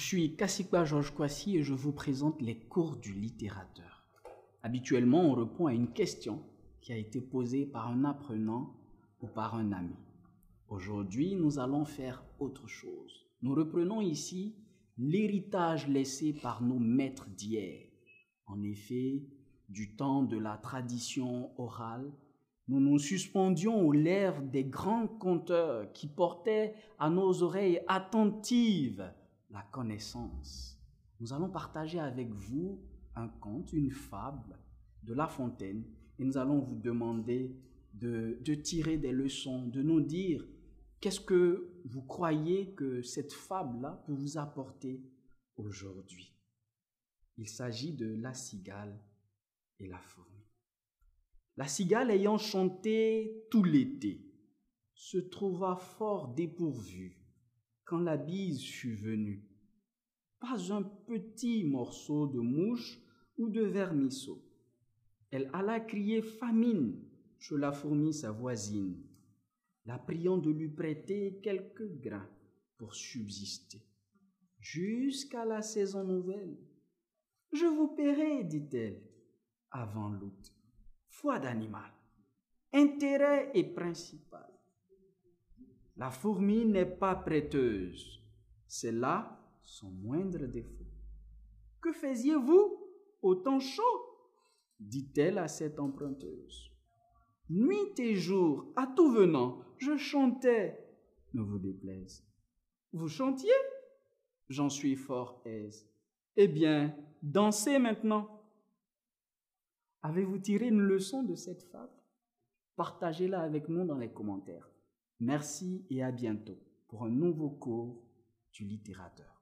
suis Kassikwa Georges Kwasi et je vous présente les cours du littérateur. Habituellement, on répond à une question qui a été posée par un apprenant ou par un ami. Aujourd'hui, nous allons faire autre chose. Nous reprenons ici l'héritage laissé par nos maîtres d'hier. En effet, du temps de la tradition orale, nous nous suspendions aux lèvres des grands conteurs qui portaient à nos oreilles attentives la connaissance. Nous allons partager avec vous un conte, une fable de La Fontaine et nous allons vous demander de, tirer des leçons, de nous dire qu'est-ce que vous croyez que cette fable-là peut vous apporter aujourd'hui. Il s'agit de la cigale et la fourmi. La cigale ayant chanté tout l'été se trouva fort dépourvue quand la bise fut venue. Pas un petit morceau de mouche ou de vermisseau. Elle alla crier famine chez la fourmi sa voisine, la priant de lui prêter quelques grains pour subsister. Jusqu'à la saison nouvelle. Je vous paierai, dit-elle, avant l'août. Foi d'animal. Intérêt est principal. La fourmi n'est pas prêteuse. C'est là son moindre défaut. Que faisiez-vous au temps chaud? dit-elle à cette emprunteuse. Nuit et jour, à tout venant, je chantais. Ne vous déplaise. Vous chantiez? J'en suis fort aise. Eh bien, dansez maintenant. Avez-vous tiré une leçon de cette fable? Partagez-la avec nous dans les commentaires. Merci et à bientôt pour un nouveau cours du littérateur.